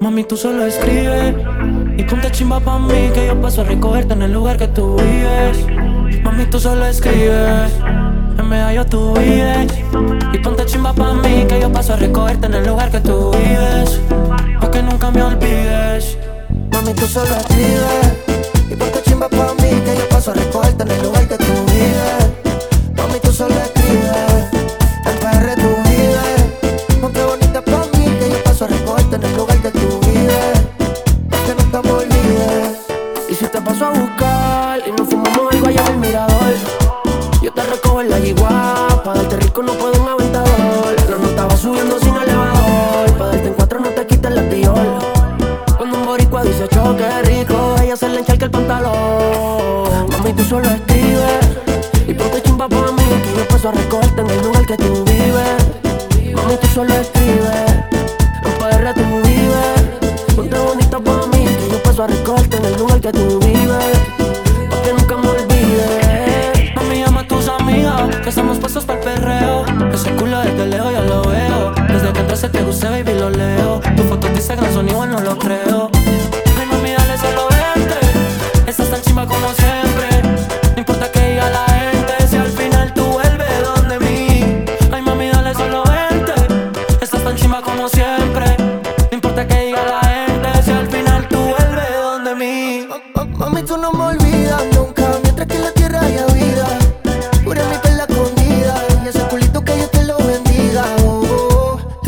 Mami, tú solo escribes y ponte chimba pa' mí que yo paso a recogerte en el lugar que tú vives. Mami, tú solo escribes, en medallo tú vives. Y ponte chimba pa' mí que yo paso a recogerte en el lugar que tú vives. Pa' que nunca me olvides. Mami, tú solo escribes y ponte chimba pa' mí que yo paso a recogerte en el lugar que tú vives. Mami, tú solo escribes, en PR tú vives. Ponte bonita pa' mí que yo paso a recogerte en el lugar y nos fumamos algo allá en el mirador, yo te recojo en la yigua. Pa' darte rico no puedo un aventador. La nota va subiendo sin elevador. Pa' darte en cuatro no te quites la piola. Cuando un boricua dice choque rico, ella se le encharca el pantalón. Mami, tú solo escribes y ponte chimba pa' mí que yo paso a recogerte en el lugar que tú vives. Mami, tú solo escribes, en PR tú vives. Ponte bonita pa' mí que yo paso a recogerte en el lugar que tú vives. Que nunca me olvides.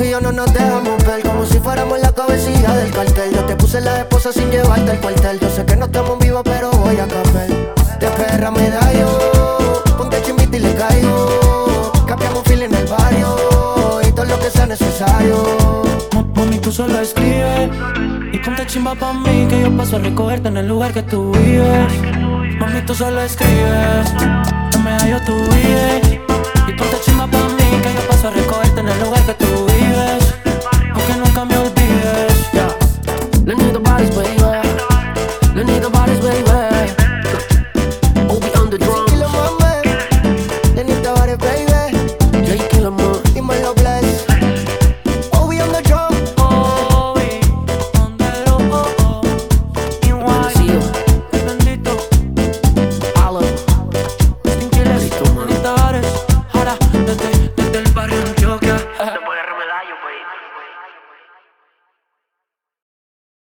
Tú y yo no nos dejamos ver como si fuéramos la cabecilla del cartel. Yo te puse la esposa sin llevarte al cuartel. Yo sé que no estamos vivos, pero voy a café. De perra me da yo, ponte chimbita y le caigo. Cambiamos fila en el barrio, y todo lo que sea necesario. Ma- Mami, tú solo escribes y ponte chimba pa' mí que yo paso a recogerte en el lugar que tú vives. Mami, tú solo escribes, en medallo tú vives. Y